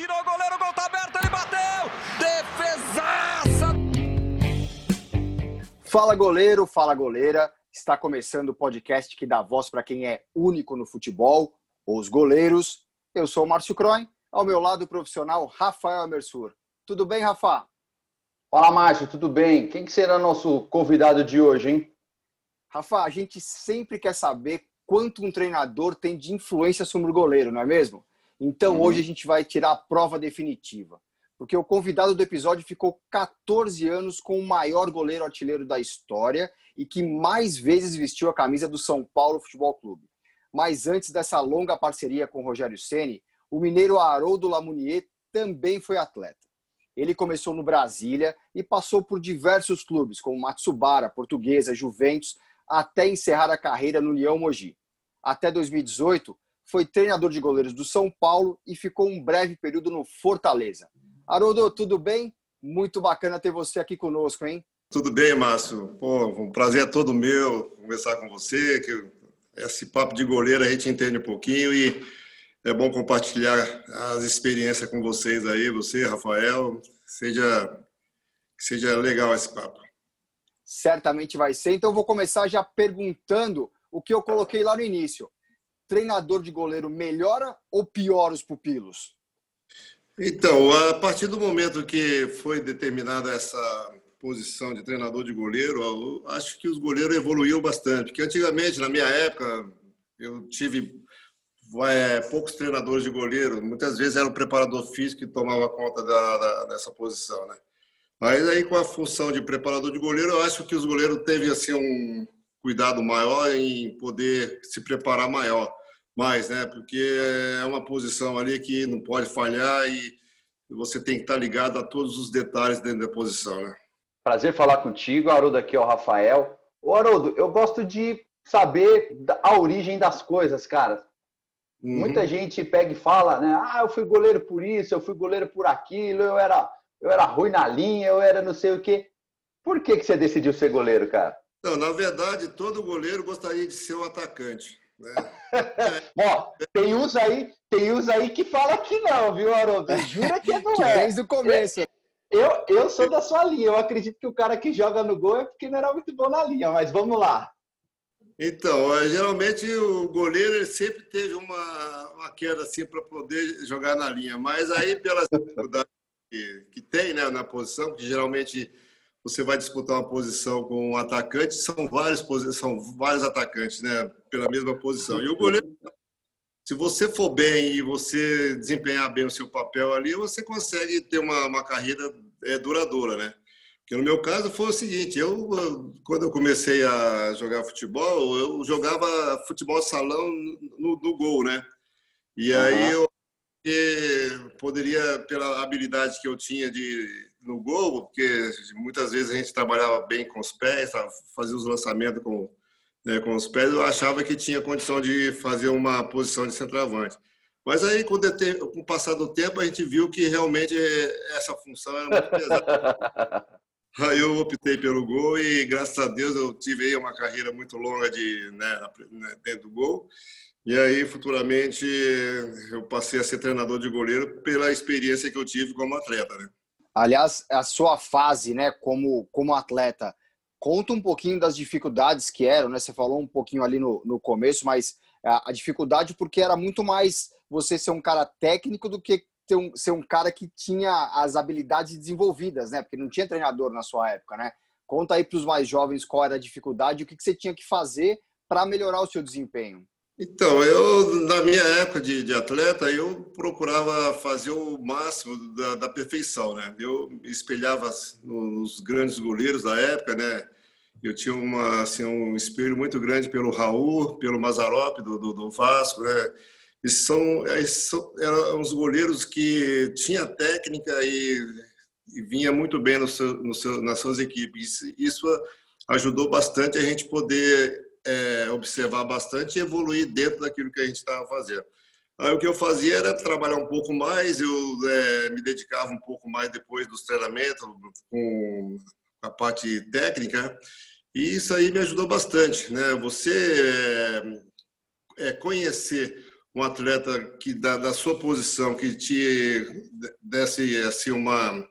tirou o goleiro, o gol tá aberto, ele bateu! Defesaça! Fala goleiro, fala goleira. Está começando o podcast que dá voz para quem é único no futebol, os goleiros. Eu sou o Márcio Croin, ao meu lado o profissional Rafael Emersur. Tudo bem, Rafa? Fala, Márcio, tudo bem? Quem que será nosso convidado de hoje, hein? Rafa, a gente sempre quer saber quanto um treinador tem de influência sobre o goleiro, não é mesmo? Então uhum. hoje a gente vai tirar a prova definitiva. Porque o convidado do episódio ficou 14 anos com o maior goleiro artilheiro da história e que mais vezes vestiu a camisa do São Paulo Futebol Clube. Mas antes dessa longa parceria com o Rogério Ceni, o mineiro Haroldo Lamounier também foi atleta. Ele começou no Brasília e passou por diversos clubes, como Matsubara, Portuguesa, Juventus, até encerrar a carreira no União Mogi. Até 2018, foi treinador de goleiros do São Paulo e ficou um breve período no Fortaleza. Haroldo, tudo bem? Muito bacana ter você aqui conosco, hein? Tudo bem, Márcio. Pô, um prazer é todo meu conversar com você, que esse papo de goleiro a gente entende um pouquinho e é bom compartilhar as experiências com vocês aí, você, Rafael. Seja, seja legal esse papo. Certamente vai ser. Então, eu vou começar já perguntando o que eu coloquei lá no início. Treinador de goleiro melhora ou piora os pupilos? Então, a partir do momento que foi determinada essa posição de treinador de goleiro, acho que os goleiros evoluíram bastante. Porque antigamente, na minha época, eu tive é, poucos treinadores de goleiro. Muitas vezes era o preparador físico que tomava conta da, da, dessa posição, né? Mas aí com a função de preparador de goleiro, eu acho que os goleiros teve assim um cuidado maior em poder se preparar maior, mais, né? Porque é uma posição ali que não pode falhar e você tem que estar ligado a todos os detalhes dentro da posição, né? Prazer falar contigo, Haroldo aqui é o Rafael. Ô Haroldo, eu gosto de saber a origem das coisas, cara. Uhum. Muita gente pega e fala, né? Ah, eu fui goleiro por isso, eu fui goleiro por aquilo, eu era, eu era ruim na linha, eu era não sei o quê. Por que, que você decidiu ser goleiro, cara? Não, na verdade, todo goleiro gostaria de ser um atacante. Né? Ó, tem uns aí, tem uns aí que fala que não, viu, Haroldo? Jura que não é. Desde o começo. Eu, eu sou da sua linha. Eu acredito que o cara que joga no gol é porque não era muito bom na linha, mas vamos lá. Então, é, geralmente o goleiro sempre teve uma, uma queda assim para poder jogar na linha, mas aí pelas dificuldades que, que tem né, na posição, que geralmente você vai disputar uma posição com um atacante, são vários, são vários atacantes, né? Pela mesma posição. E o goleiro, se você for bem e você desempenhar bem o seu papel ali, você consegue ter uma, uma carreira é, duradoura, né? Porque no meu caso foi o seguinte, eu quando eu comecei a jogar futebol, eu jogava futebol salão no, no gol, né? E aí eu poderia, pela habilidade que eu tinha de no gol, porque muitas vezes a gente trabalhava bem com os pés, fazia os lançamentos com, né, com os pés, eu achava que tinha condição de fazer uma posição de centroavante. Mas aí, com, o passar do tempo, a gente viu que realmente essa função era muito pesada. aí eu optei pelo gol e, graças a Deus, eu tive aí uma carreira muito longa de, né, né dentro do gol. E aí, futuramente, eu passei a ser treinador de goleiro pela experiência que eu tive como atleta, né? Aliás, a sua fase, né, como, como atleta, conta um pouquinho das dificuldades que eram, né? Você falou um pouquinho ali no, no começo, mas a, a dificuldade porque era muito mais você ser um cara técnico do que ter um, ser um cara que tinha as habilidades desenvolvidas, né? Porque não tinha treinador na sua época, né? Conta aí para os mais jovens qual era a dificuldade o que, que você tinha que fazer para melhorar o seu desempenho. Então, eu, na minha época de, de, atleta, eu procurava fazer o máximo da, da, perfeição, né? Eu espelhava nos grandes goleiros da época, né? Eu tinha uma, assim, um espelho muito grande pelo Raul, pelo Mazarop, do, do, do Vasco, né? E são, são, eram os goleiros que tinha técnica e, e vinha muito bem no seu, no seu, nas suas equipes. Isso ajudou bastante a gente poder é, observar bastante e evoluir dentro daquilo que a gente estava fazendo. Aí o que eu fazia era trabalhar um pouco mais, eu é, me dedicava um pouco mais depois dos treinamentos com a parte técnica, e isso aí me ajudou bastante, né? Você é, é conhecer um atleta que da, da sua posição que te desse assim uma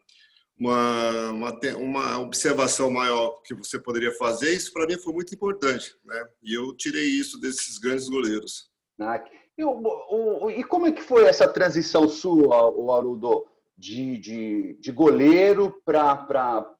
uma, uma, uma observação maior que você poderia fazer, isso para mim foi muito importante, né? E eu tirei isso desses grandes goleiros. Ah, e, o, e como é que foi essa transição sua, o Arudo, de, de, de goleiro para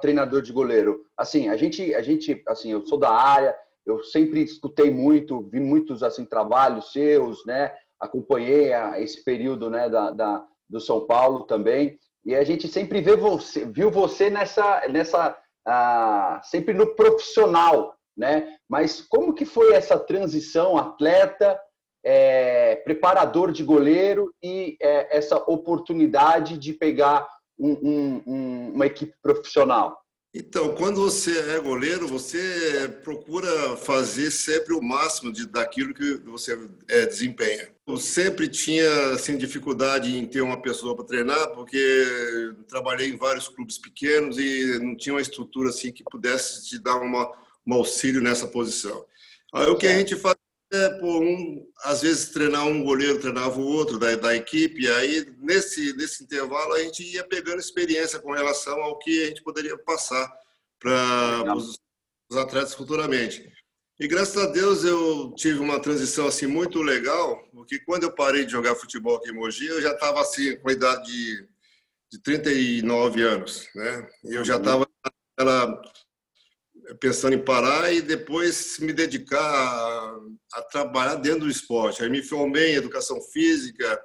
treinador de goleiro? Assim, a gente, a gente, assim, eu sou da área, eu sempre escutei muito, vi muitos assim trabalhos seus, né? Acompanhei esse período, né, da, da do São Paulo também. E a gente sempre vê você, viu você nessa, nessa ah, sempre no profissional, né? Mas como que foi essa transição atleta, é, preparador de goleiro e é, essa oportunidade de pegar um, um, um, uma equipe profissional? Então, quando você é goleiro, você procura fazer sempre o máximo de, daquilo que você é, desempenha. Eu sempre tinha assim, dificuldade em ter uma pessoa para treinar, porque trabalhei em vários clubes pequenos e não tinha uma estrutura assim que pudesse te dar uma, um auxílio nessa posição. Aí o que a gente faz é, por um, às vezes treinar um goleiro treinava o outro da, da equipe, e aí nesse, nesse intervalo a gente ia pegando experiência com relação ao que a gente poderia passar para os, os atletas futuramente. E graças a Deus eu tive uma transição assim muito legal, porque quando eu parei de jogar futebol aqui em Mogi, eu já estava assim com a idade de, de 39 anos, né? E eu já estava uhum pensando em parar e depois me dedicar a, a, trabalhar dentro do esporte. Aí me formei em educação física,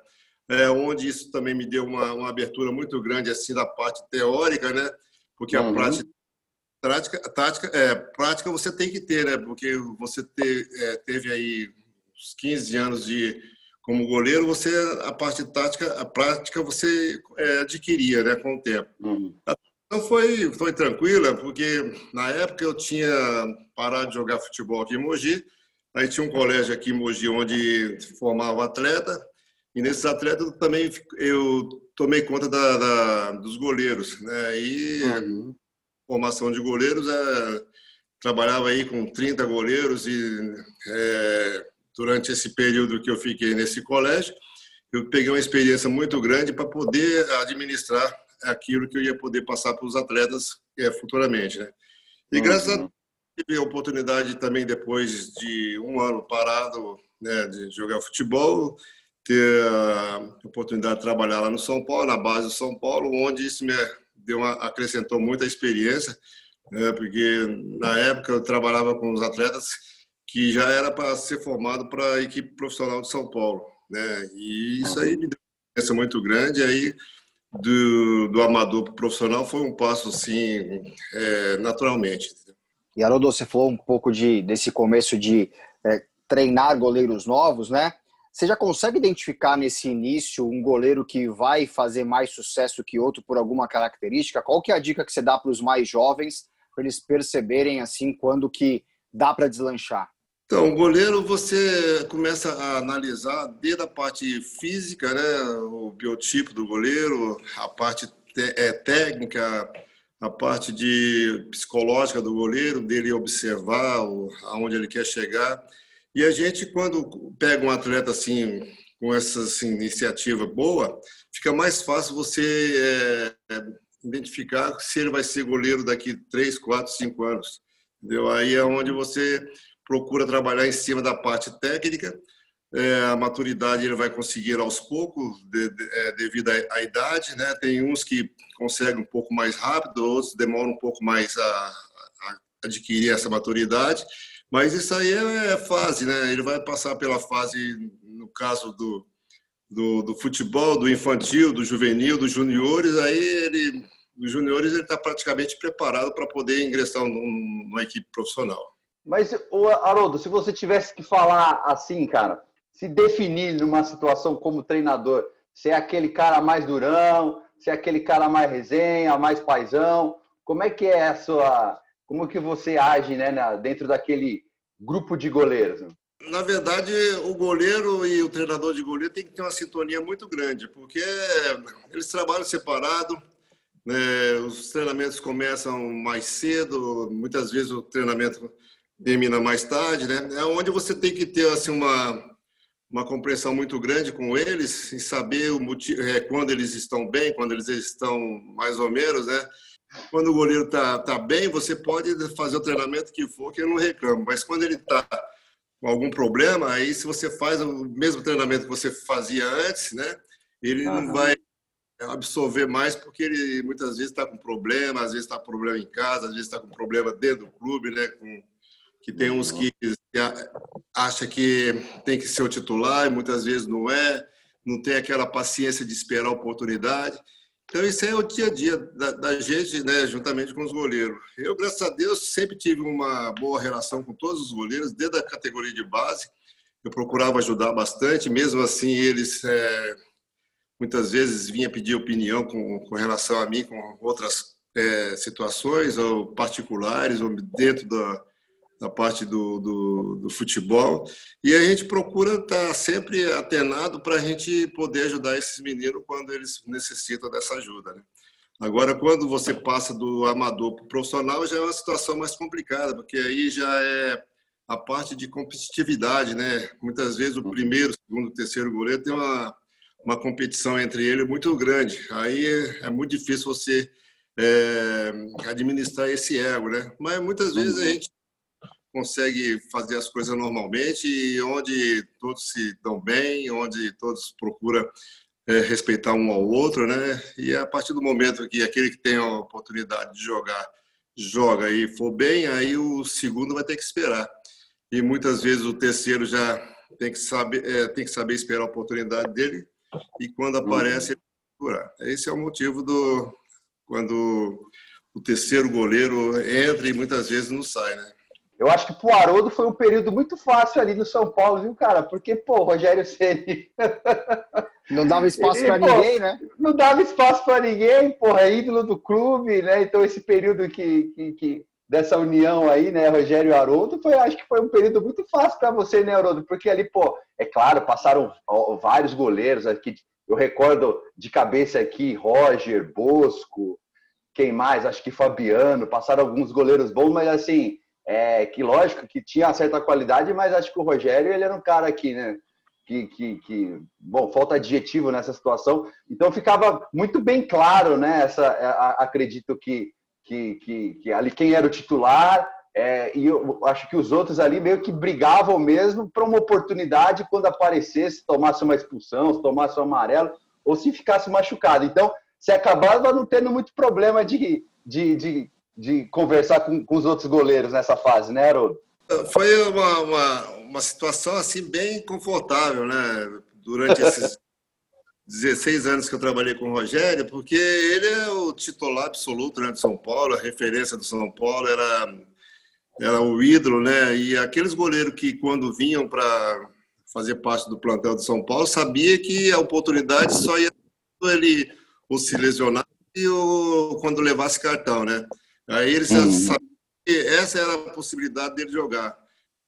é, onde isso também me deu uma, uma, abertura muito grande assim da parte teórica, né? Porque uhum. a prática, prática, tática, é, prática você tem que ter, né? Porque você ter, é, teve aí uns 15 anos de como goleiro, você a parte tática, a prática você é, adquiria, né, com o tempo. Uhum. Então foi, foi tranquila, porque na época eu tinha parado de jogar futebol aqui em Mogi, aí tinha um colégio aqui em Mogi onde formava atleta, e nesses atletas também eu tomei conta da, da dos goleiros, né? E uhum. formação de goleiros, é, trabalhava aí com 30 goleiros e é, durante esse período que eu fiquei nesse colégio, eu peguei uma experiência muito grande para poder administrar aquilo que eu ia poder passar para os atletas é, futuramente. Né? E graças a Deus, tive a oportunidade também, depois de um ano parado né, de jogar futebol, ter a oportunidade de trabalhar lá no São Paulo, na base do São Paulo, onde isso me deu uma, acrescentou muita experiência, né, porque na época eu trabalhava com os atletas que já era para ser formado para a equipe profissional de São Paulo, né? E isso aí me deu uma experiência muito grande. Aí do, do amador para o profissional foi um passo assim, é, naturalmente. E Haroldo, você falou um pouco de, desse começo de é, treinar goleiros novos, né? Você já consegue identificar nesse início um goleiro que vai fazer mais sucesso que outro por alguma característica? Qual que é a dica que você dá para os mais jovens para eles perceberem assim quando que dá para deslanchar? Então, o goleiro você começa a analisar desde a parte física, né, o biotipo do goleiro, a parte é, técnica, a parte de psicológica do goleiro, dele observar o, aonde ele quer chegar. E a gente, quando pega um atleta assim, com essa assim, iniciativa boa, fica mais fácil você é, identificar se ele vai ser goleiro daqui 3, 4, 5 anos. Entendeu? Aí é onde você procura trabalhar em cima da parte técnica. É, a maturidade ele vai conseguir aos poucos, de, de, é, devido à, idade. Né? Tem uns que conseguem um pouco mais rápido, outros demoram um pouco mais a, a adquirir essa maturidade. Mas isso aí é, é fase, né? Ele vai passar pela fase, no caso do, do, do futebol, do infantil, do juvenil, dos juniores. Aí ele, os juniores ele está praticamente preparado para poder ingressar numa equipe profissional. Mas, Haroldo, se você tivesse que falar assim, cara, se definir numa situação como treinador, se é aquele cara mais durão, se é aquele cara mais resenha, mais paisão, como é que é a sua. Como que você age né, dentro daquele grupo de goleiros? Na verdade, o goleiro e o treinador de goleiro tem que ter uma sintonia muito grande, porque eles trabalham separado, né, os treinamentos começam mais cedo, muitas vezes o treinamento termina mais tarde, né? É onde você tem que ter assim uma uma compreensão muito grande com eles, em saber o motivo, é, quando eles estão bem, quando eles estão mais ou menos, né? Quando o goleiro está tá bem, você pode fazer o treinamento que for, que eu não reclamo. Mas quando ele está com algum problema, aí se você faz o mesmo treinamento que você fazia antes, né? Ele não vai absorver mais porque ele muitas vezes está com problema, às vezes está com problema em casa, às vezes está com problema dentro do clube, né? Com, que tem uns que acha que tem que ser o titular e muitas vezes não é, não tem aquela paciência de esperar a oportunidade. Então, isso é o dia a dia da, da, gente, né, juntamente com os goleiros. Eu, graças a Deus, sempre tive uma boa relação com todos os goleiros, desde a categoria de base. Eu procurava ajudar bastante, mesmo assim, eles é, muitas vezes vinham pedir opinião com, com relação a mim, com outras é, situações, ou particulares, ou dentro da, da parte do, do, do, futebol. E a gente procura estar sempre atenado para a gente poder ajudar esses meninos quando eles necessitam dessa ajuda. Né? Agora, quando você passa do amador para o profissional, já é uma situação mais complicada, porque aí já é a parte de competitividade, né? Muitas vezes o primeiro, segundo, terceiro goleiro tem uma, uma competição entre eles muito grande. Aí é, é muito difícil você é, administrar esse ego, né? Mas muitas vezes a uhum. gente consegue fazer as coisas normalmente e onde todos se dão bem, onde todos procuram é, respeitar um ao outro, né? E a partir do momento que aquele que tem a oportunidade de jogar joga e for bem, aí o segundo vai ter que esperar. E muitas vezes o terceiro já tem que saber, é, tem que saber esperar a oportunidade dele e quando aparece ele procurar. Esse é o motivo do quando o terceiro goleiro entra e muitas vezes não sai, né? Eu acho que pro Haroldo foi um período muito fácil ali no São Paulo, viu, cara? Porque, pô, Rogério Ceni não dava espaço para ninguém, né? Não dava espaço para ninguém, porra, é ídolo do clube, né? Então esse período que, que, que, dessa união aí, né, Rogério e Haroldo, foi, acho que foi um período muito fácil para você, né, Haroldo? Porque ali, pô, é claro, passaram vários goleiros aqui. Eu recordo de cabeça aqui Roger, Bosco, quem mais? Acho que Fabiano, passaram alguns goleiros bons, mas assim, é, que lógico que tinha certa qualidade, mas acho que o Rogério ele era um cara aqui, né? Que, que, que, bom, falta adjetivo nessa situação. Então ficava muito bem claro, né? Essa, a, acredito que, que, que, que, ali quem era o titular é, e eu acho que os outros ali meio que brigavam mesmo para uma oportunidade quando aparecesse, tomasse uma expulsão, se tomasse um amarelo ou se ficasse machucado. Então, se acabava não tendo muito problema de, de, de de conversar com, com os outros goleiros nessa fase, né, Haroldo? Foi uma, uma, uma situação assim bem confortável, né? Durante esses 16 anos que eu trabalhei com o Rogério, porque ele é o titular absoluto né, de São Paulo, a referência do São Paulo, era, era o ídolo, né? E aqueles goleiros que, quando vinham para fazer parte do plantel de São Paulo, sabia que a oportunidade só ia ele ou se lesionar ou quando levasse cartão, né? Aí eles uhum. sabiam que essa era a possibilidade dele jogar.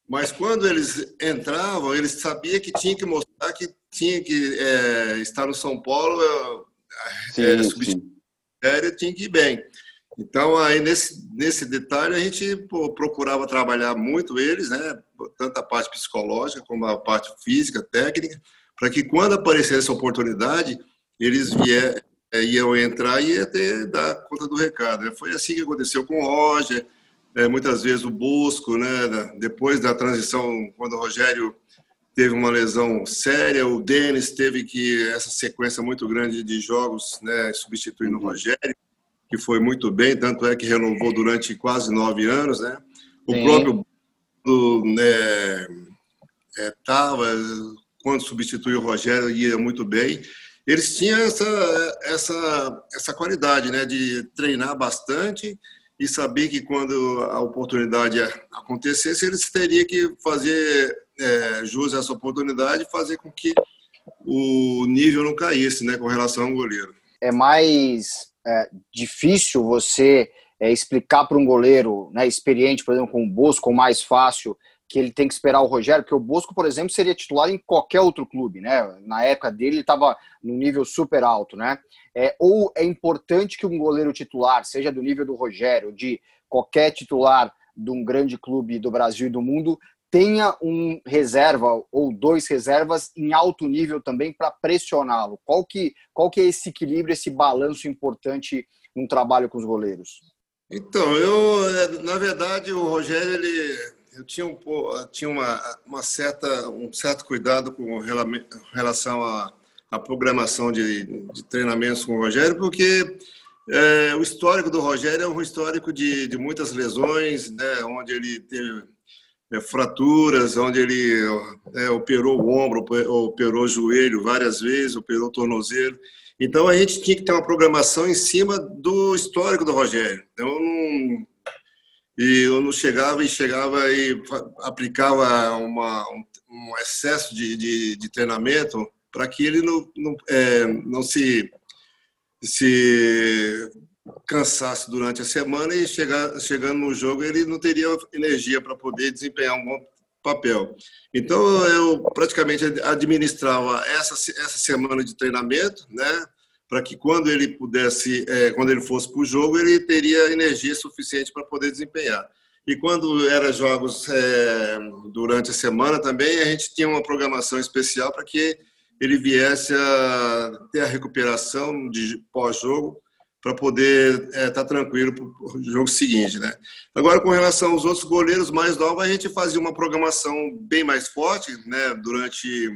Mas quando eles entravam, eles sabiam que tinha que mostrar que tinha que é, estar no São Paulo, é, é, tinha que ir bem. Então, aí nesse, nesse detalhe, a gente pô, procurava trabalhar muito eles, né? tanto a parte psicológica como a parte física, técnica, para que quando aparecesse a oportunidade, eles vier, é, iam entrar e ter, dar conta do recado. Foi assim que aconteceu com o Roger, é, muitas vezes o Bosco, né? depois da transição, quando o Rogério teve uma lesão séria, o Denis teve que essa sequência muito grande de jogos, né, substituindo o Rogério, que foi muito bem, tanto é que renovou durante quase nove anos, né? O Sim. próprio né, é, tava quando substituiu o Rogério ia muito bem eles tinham essa, essa, essa qualidade né, de treinar bastante e saber que quando a oportunidade acontecesse, eles teriam que fazer é, jus a essa oportunidade e fazer com que o nível não caísse né, com relação ao goleiro. É mais é, difícil você é, explicar para um goleiro né, experiente, por exemplo, com o Bosco, mais fácil, que ele tem que esperar o Rogério, porque o Bosco, por exemplo, seria titular em qualquer outro clube, né? Na época dele, ele estava no nível super alto, né? É, ou é importante que um goleiro titular, seja do nível do Rogério, de qualquer titular de um grande clube do Brasil e do mundo, tenha um reserva ou dois reservas em alto nível também para pressioná-lo? Qual que, qual que é esse equilíbrio, esse balanço importante num trabalho com os goleiros? Então, eu, na verdade, o Rogério, ele, eu tinha, um, tinha uma, uma certa, um certo cuidado com relação à, à programação de, de treinamentos com o Rogério, porque é, o histórico do Rogério é um histórico de, de muitas lesões, né, onde ele teve é, fraturas, onde ele é, operou o ombro, operou o joelho várias vezes, operou o tornozelo. Então a gente tinha que ter uma programação em cima do histórico do Rogério. Então, não, e eu não chegava e chegava e aplicava uma, um, excesso de, de, de treinamento para que ele não, não, é, não se, se cansasse durante a semana e chegar, chegando no jogo ele não teria energia para poder desempenhar um bom papel. Então eu praticamente administrava essa, essa semana de treinamento, né, para que quando ele pudesse, é, quando ele fosse para o jogo, ele teria energia suficiente para poder desempenhar. E quando eram jogos é, durante a semana também, a gente tinha uma programação especial para que ele viesse a ter a recuperação de pós-jogo para poder estar é, tá tranquilo para o jogo seguinte, né? Agora, com relação aos outros goleiros mais novos, a gente fazia uma programação bem mais forte, né? Durante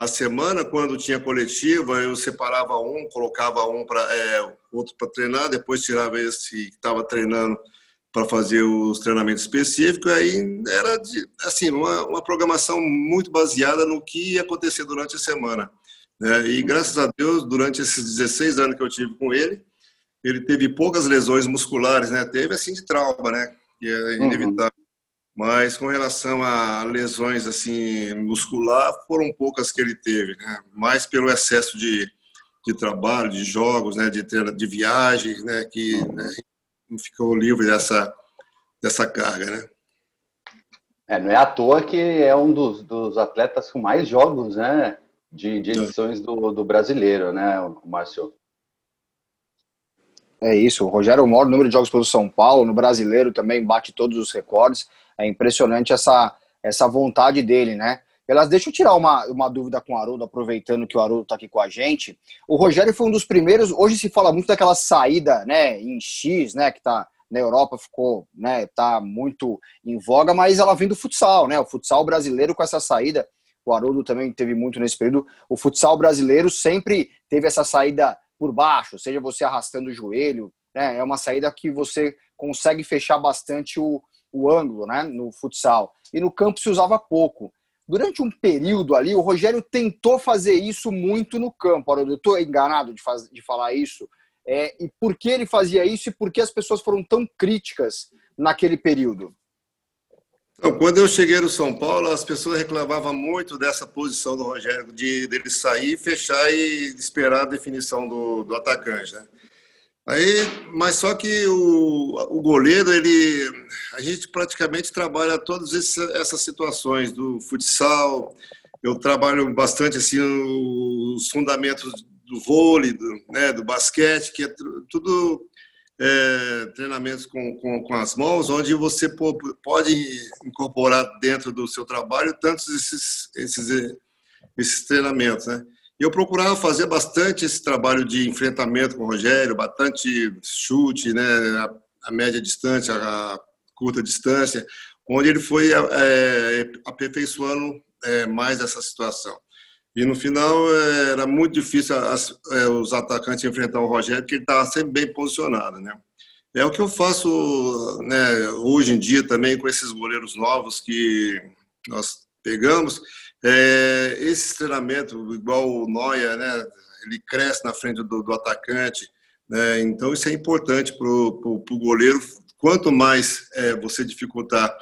a semana, quando tinha coletiva, eu separava um, colocava um para é, outro para treinar, depois tirava esse que estava treinando para fazer os treinamentos específicos. Aí era de, assim uma, uma programação muito baseada no que ia acontecer durante a semana. Né? E graças a Deus, durante esses 16 anos que eu tive com ele, ele teve poucas lesões musculares, né? Teve assim de trauma, né? Que é uhum. inevitável. Mas com relação a lesões assim muscular, foram poucas que ele teve, né? Mais pelo excesso de, de trabalho, de jogos, né? De, de viagens, né? Que né? não ficou livre dessa dessa carga, né? É, não é à toa que é um dos, dos atletas com mais jogos, né? De, de edições do, do brasileiro, né, Márcio? É isso, o Rogério o maior número de jogos pelo São Paulo, no brasileiro também bate todos os recordes. É impressionante essa, essa vontade dele, né? Elas, deixa eu tirar uma, uma dúvida com o Haroldo, aproveitando que o Haroldo está aqui com a gente. O Rogério foi um dos primeiros, hoje se fala muito daquela saída, né, em X, né, que tá na Europa ficou, né, tá muito em voga, mas ela vem do futsal, né? O futsal brasileiro com essa saída, o Haroldo também teve muito nesse período. O futsal brasileiro sempre teve essa saída por baixo, seja você arrastando o joelho, né? É uma saída que você consegue fechar bastante o, o ângulo, né? No futsal. E no campo se usava pouco. Durante um período ali, o Rogério tentou fazer isso muito no campo. eu estou enganado de, faz, de falar isso. É, e por que ele fazia isso e por que as pessoas foram tão críticas naquele período? Então, quando eu cheguei no São Paulo, as pessoas reclamavam muito dessa posição do Rogério, de dele sair, fechar e esperar a definição do, do atacante. Né? Aí, mas só que o, o goleiro, ele, a gente praticamente trabalha todas essas situações do futsal. Eu trabalho bastante assim os fundamentos do vôlei, do, né, do basquete, que é tudo é, treinamentos com, com, com, as mãos, onde você pode incorporar dentro do seu trabalho tantos esses, esses, esses treinamentos. Né? Eu procurava fazer bastante esse trabalho de enfrentamento com o Rogério, bastante chute, né, a, a média distância, a curta distância, onde ele foi é, aperfeiçoando é, mais essa situação. E no final é, era muito difícil as, é, os atacantes enfrentar o Rogério, porque ele estava sempre bem posicionado, né? É o que eu faço né, hoje em dia também com esses goleiros novos que nós pegamos. É, esse treinamento, igual o Noia, né, ele cresce na frente do, do atacante. Né, então, isso é importante para o goleiro. Quanto mais é, você dificultar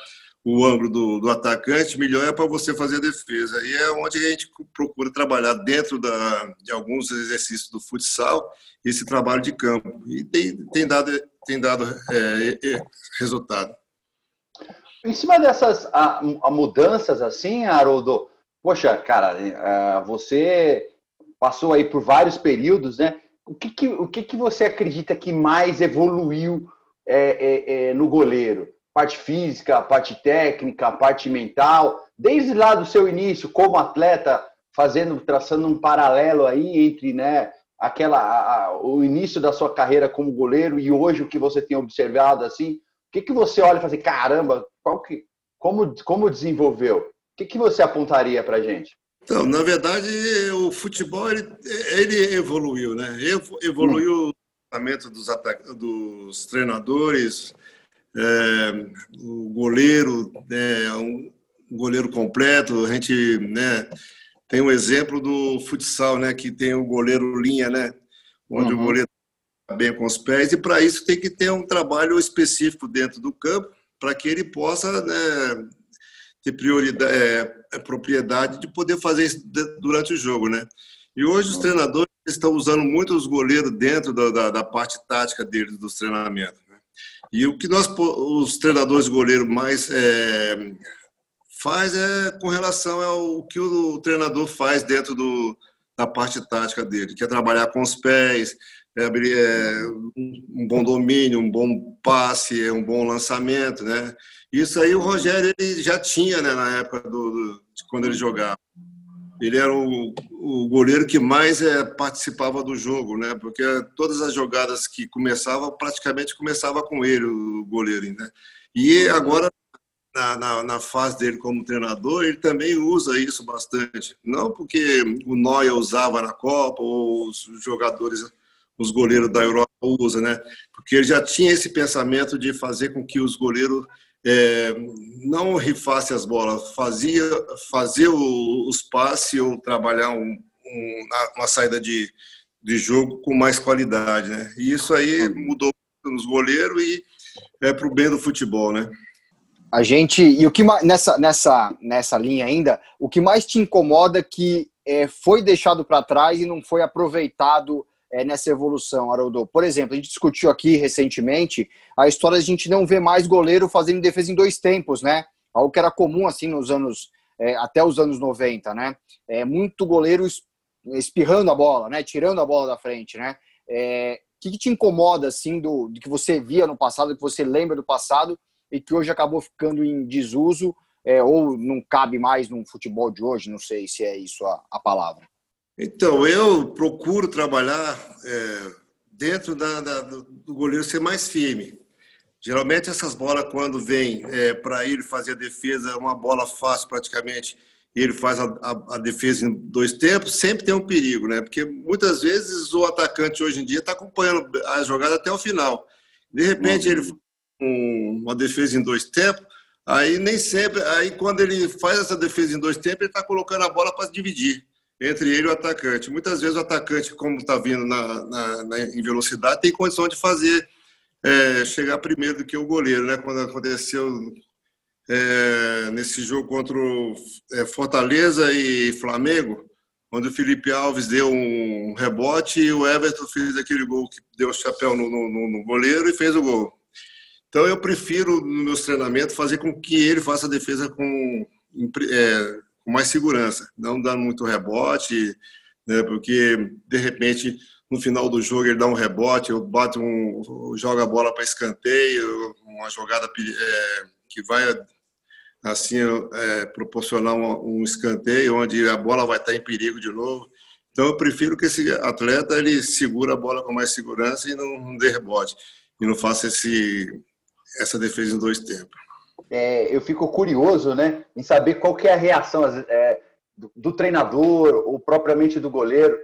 o ângulo do, do atacante, melhor é para você fazer a defesa. E é onde a gente procura trabalhar dentro da, de alguns exercícios do futsal, esse trabalho de campo. E tem, tem dado, tem dado é, é, resultado. Em cima dessas a, a mudanças assim, Haroldo, poxa, cara, é, você passou aí por vários períodos, né? O que, que, o que, que você acredita que mais evoluiu é, é, é no goleiro? parte física, parte técnica, parte mental, desde lá do seu início como atleta, fazendo, traçando um paralelo aí entre, né, aquela a, o início da sua carreira como goleiro e hoje o que você tem observado assim, o que que você olha e fala assim, caramba, qual que, como como desenvolveu? O que que você apontaria para gente? Então, na verdade, o futebol ele, ele evoluiu, né? Evoluiu hum. o tratamento dos, dos treinadores, é, o goleiro, é, um goleiro completo. A gente, né? Tem um exemplo do futsal, né? Que tem o goleiro linha, né? Onde uhum. o goleiro está bem com os pés e para isso tem que ter um trabalho específico dentro do campo para que ele possa né, ter prioridade, é, é, propriedade de poder fazer isso durante o jogo, né? E hoje os treinadores estão usando muito os goleiros dentro da, da, da parte tática deles, dos treinamentos. Né? E o que nós, os treinadores goleiros mais é, faz é com relação ao que o treinador faz dentro do, da parte tática dele, que é trabalhar com os pés, é, é, um bom domínio, um bom passe, é um bom lançamento, né? Isso aí o Rogério ele já tinha, né, na época do, do quando ele jogava. Ele era o, o goleiro que mais é, participava do jogo, né? Porque todas as jogadas que começavam, praticamente começava com ele, o goleiro, né? E agora na, na, na, fase dele como treinador, ele também usa isso bastante. Não porque o Noia usava na Copa ou os jogadores, os goleiros da Europa usam, né? Porque ele já tinha esse pensamento de fazer com que os goleiros é, não rifasse as bolas, fazia fazer os passes ou trabalhar um, um, uma saída de, de jogo com mais qualidade, né? E isso aí mudou nos goleiros e é para o bem do futebol, né? A gente e o que nessa nessa nessa linha ainda, o que mais te incomoda que é, foi deixado para trás e não foi aproveitado é, nessa evolução, Haroldo? Por exemplo, a gente discutiu aqui recentemente a história de a gente não ver mais goleiro fazendo defesa em dois tempos, né? Algo que era comum assim nos anos é, até os anos 90, né? É, muito goleiro espirrando a bola, né? Tirando a bola da frente, né? É, o que, que, te incomoda assim do, do que você via no passado, que você lembra do passado e que hoje acabou ficando em desuso é, ou não cabe mais no futebol de hoje? Não sei se é isso a, a palavra. Então, eu procuro trabalhar é, dentro da, da, do goleiro ser mais firme. Geralmente, essas bolas, quando vêm é, para ele fazer a defesa, é uma bola fácil praticamente, e ele faz a, a, a, defesa em dois tempos, sempre tem um perigo, né? Porque muitas vezes o atacante hoje em dia está acompanhando a jogada até o final. De repente, uhum. ele um, uma defesa em dois tempos, aí nem sempre, aí quando ele faz essa defesa em dois tempos, ele está colocando a bola para dividir entre ele e o atacante. Muitas vezes o atacante, como está vindo na, na, na, em velocidade, tem condição de fazer é, chegar primeiro do que o goleiro, né? Quando aconteceu é, nesse jogo contra o é, Fortaleza e Flamengo, onde o Felipe Alves deu um rebote e o Everton fez aquele gol que deu o chapéu no, no, no goleiro e fez o gol. Então eu prefiro nos meus treinamentos fazer com que ele faça a defesa com é, com mais segurança, não dando muito rebote, né, porque de repente no final do jogo ele dá um rebote, eu bato um, joga a bola para escanteio, uma jogada é, que vai assim é, proporcionar um, um, escanteio onde a bola vai estar em perigo de novo. Então eu prefiro que esse atleta ele segura a bola com mais segurança e não, não dê rebote e não faça esse essa defesa em dois tempos é, eu fico curioso né, em saber qual que é a reação é, do, do, treinador ou propriamente do goleiro.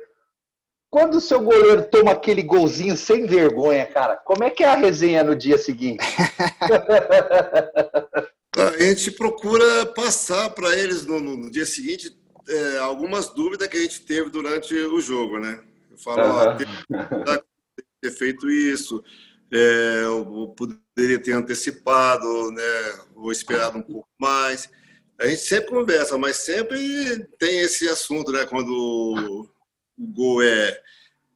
Quando o seu goleiro toma aquele golzinho sem vergonha, cara, como é que é a resenha no dia seguinte? a gente procura passar para eles no, no, dia seguinte é, algumas dúvidas que a gente teve durante o jogo, né? Eu falo, uhum. ó, ter feito isso, é, eu poderia ter antecipado, né, ou esperado um pouco mais. A gente sempre conversa, mas sempre tem esse assunto, né, quando o gol é,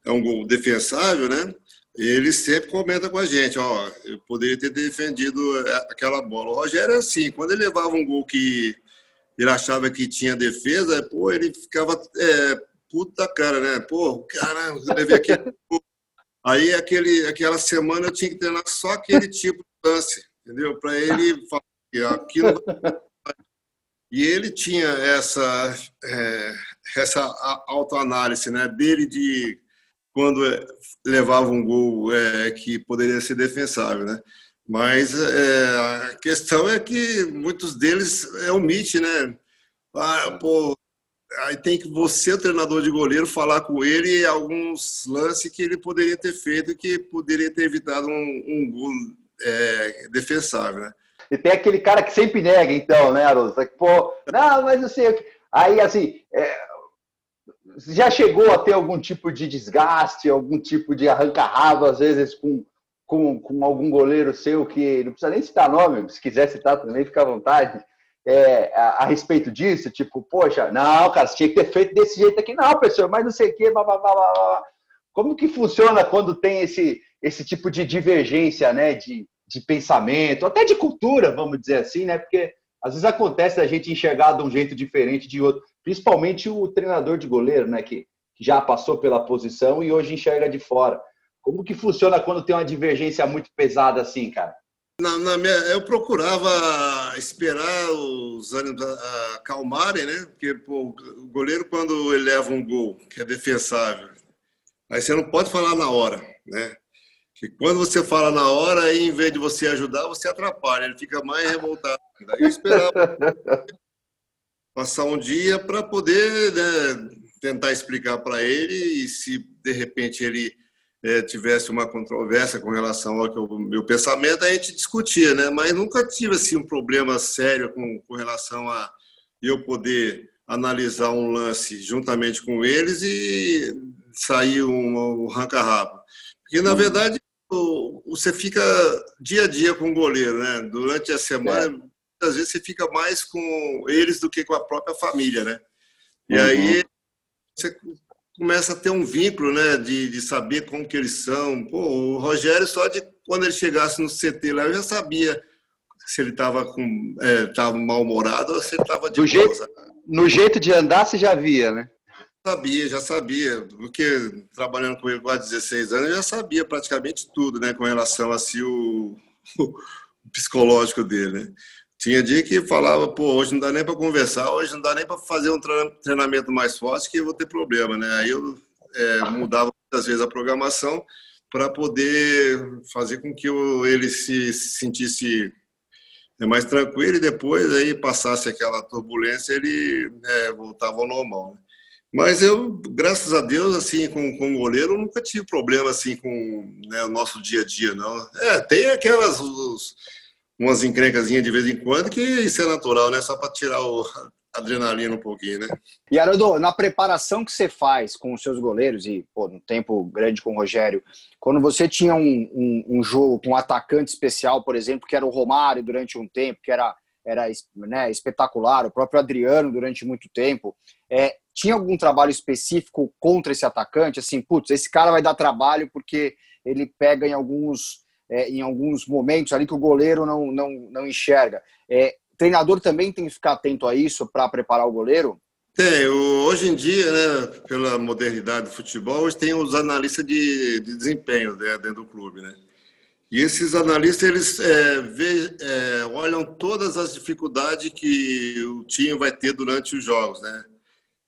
é um gol defensável, né? Ele sempre comenta com a gente, ó, eu poderia ter defendido aquela bola. O Rogério é assim, quando ele levava um gol que ele achava que tinha defesa, pô, ele ficava é, puta cara, né? Pô, caramba, levei aquele Aí, aquele, aquela semana, eu tinha que treinar só aquele tipo de lance. entendeu? Para ele falar que aquilo. E ele tinha essa, é, essa autoanálise né, dele de quando levava um gol é, que poderia ser defensável. Né? Mas é, a questão é que muitos deles é omite, né? Ah, pô, aí tem que você, o treinador de goleiro, falar com ele alguns lances que ele poderia ter feito que poderia ter evitado um, um gol é, defensável, né? E tem aquele cara que sempre nega, então, né, Haroldo? Pô, não, mas não sei. Aí, assim, é, já chegou a ter algum tipo de desgaste, algum tipo de arranca-rabo, às vezes, com, com, com algum goleiro seu que não precisa nem citar nome, se quiser citar também, fica à vontade é, a, a, respeito disso? Tipo, poxa, não, cara, você tinha que ter feito desse jeito aqui. Não, pessoal, mas não sei o quê, blá, blá, blá, blá. Como que funciona quando tem esse, esse tipo de divergência, né, de, de pensamento, até de cultura, vamos dizer assim, né, porque às vezes acontece a gente enxergar de um jeito diferente de outro, principalmente o treinador de goleiro, né, que já passou pela posição e hoje enxerga de fora. Como que funciona quando tem uma divergência muito pesada assim, cara? Na, na minha, eu procurava esperar os ânimos acalmarem, né? Porque pô, o goleiro, quando ele leva um gol que é defensável, aí você não pode falar na hora, né? Que quando você fala na hora, aí, em vez de você ajudar, você atrapalha, ele fica mais revoltado. Daí eu esperava passar um dia para poder né, tentar explicar para ele e se de repente ele é, tivesse uma controvérsia com relação ao o meu pensamento, a gente discutia, né? Mas nunca tive assim um problema sério com, com relação a eu poder analisar um lance juntamente com eles e sair um, um ranca-rabo. Porque, na uhum. verdade, você fica dia a dia com o goleiro, né? Durante a semana, é. muitas vezes você fica mais com eles do que com a própria família, né? E uhum. aí você começa a ter um vínculo, né, de, de saber como que eles são. Pô, o Rogério, só de quando ele chegasse no CT lá, eu já sabia se ele estava com é, tava mal-humorado ou se ele estava de Do jeito, No jeito de andar, você já via, né? Sabia, já sabia, porque trabalhando com ele quase 16 anos, eu já sabia praticamente tudo, né, com relação assim, o, o psicológico dele, né? Tinha dia que falava, pô, hoje não dá nem para conversar, hoje não dá nem para fazer um treinamento mais forte que eu vou ter problema, né? Aí eu é, mudava muitas vezes a programação para poder fazer com que eu, ele se sentisse é, mais tranquilo e depois aí passasse aquela turbulência ele é, voltava ao normal. Né? Mas eu, graças a Deus, assim, com, com o goleiro, nunca tive problema assim com né, o nosso dia a dia, não. É, tem aquelas os, umas encrencazinhas de vez em quando, que isso é natural, né? Só para tirar o adrenalina um pouquinho, né? E Haroldo, na preparação que você faz com os seus goleiros, e pô, no tempo grande com o Rogério, quando você tinha um, um, um, jogo com um atacante especial, por exemplo, que era o Romário durante um tempo, que era, era né, espetacular, o próprio Adriano durante muito tempo, é, tinha algum trabalho específico contra esse atacante? Assim, putz, esse cara vai dar trabalho porque ele pega em alguns é, em alguns momentos ali que o goleiro não, não, não enxerga. É, treinador também tem que ficar atento a isso para preparar o goleiro? Tem. Hoje em dia, né, pela modernidade do futebol, hoje tem os analistas de, de desempenho né, dentro do clube, né? E esses analistas, eles é, vê, é, olham todas as dificuldades que o time vai ter durante os jogos, né?